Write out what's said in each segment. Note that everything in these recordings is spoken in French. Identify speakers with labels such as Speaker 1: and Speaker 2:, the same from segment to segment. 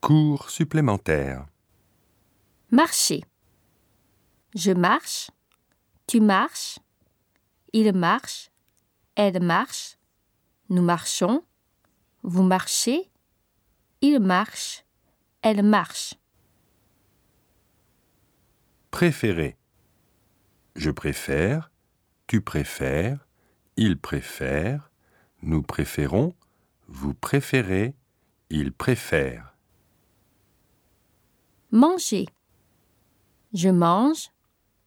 Speaker 1: Cours supplémentaire.
Speaker 2: Marcher. Je marche. Tu marches. Il marche. Elle marche. Nous marchons. Vous marchez. Il marche. Elle marche.
Speaker 1: Préférer. Je préfère. Tu préfères. Il préfère. Nous préférons. Vous préférez. Il préfère.
Speaker 2: Manger. Je mange.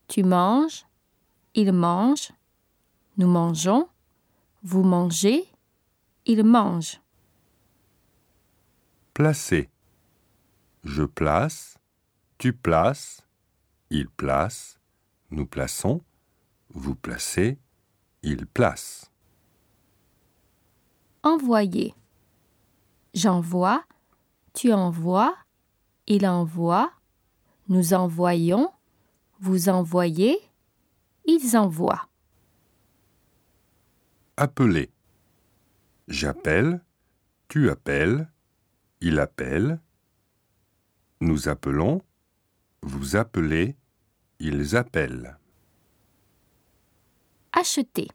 Speaker 2: Tu manges. Il mange. Nous mangeons. Vous mangez. Il mange.
Speaker 1: Placer. Je place. Tu places. Il place. Nous plaçons. Vous placez. Il place.
Speaker 2: Envoyer. J'envoie. Tu envoies. Il envoie. Nous envoyons. Vous envoyez. Ils envoient.
Speaker 1: Appeler. J'appelle. Tu appelles. Il appelle. Nous appelons. Vous appelez. Ils appellent.
Speaker 2: Acheter.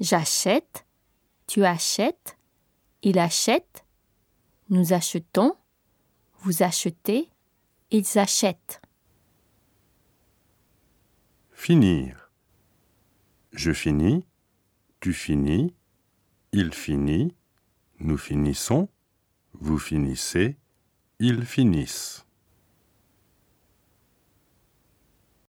Speaker 2: J'achète. Tu achètes. Il achète. Nous achetons. Vous achetez. Ils achètent.
Speaker 1: Finir. Je finis. Tu finis. Il finit. Nous finissons. Vous finissez. Ils finissent.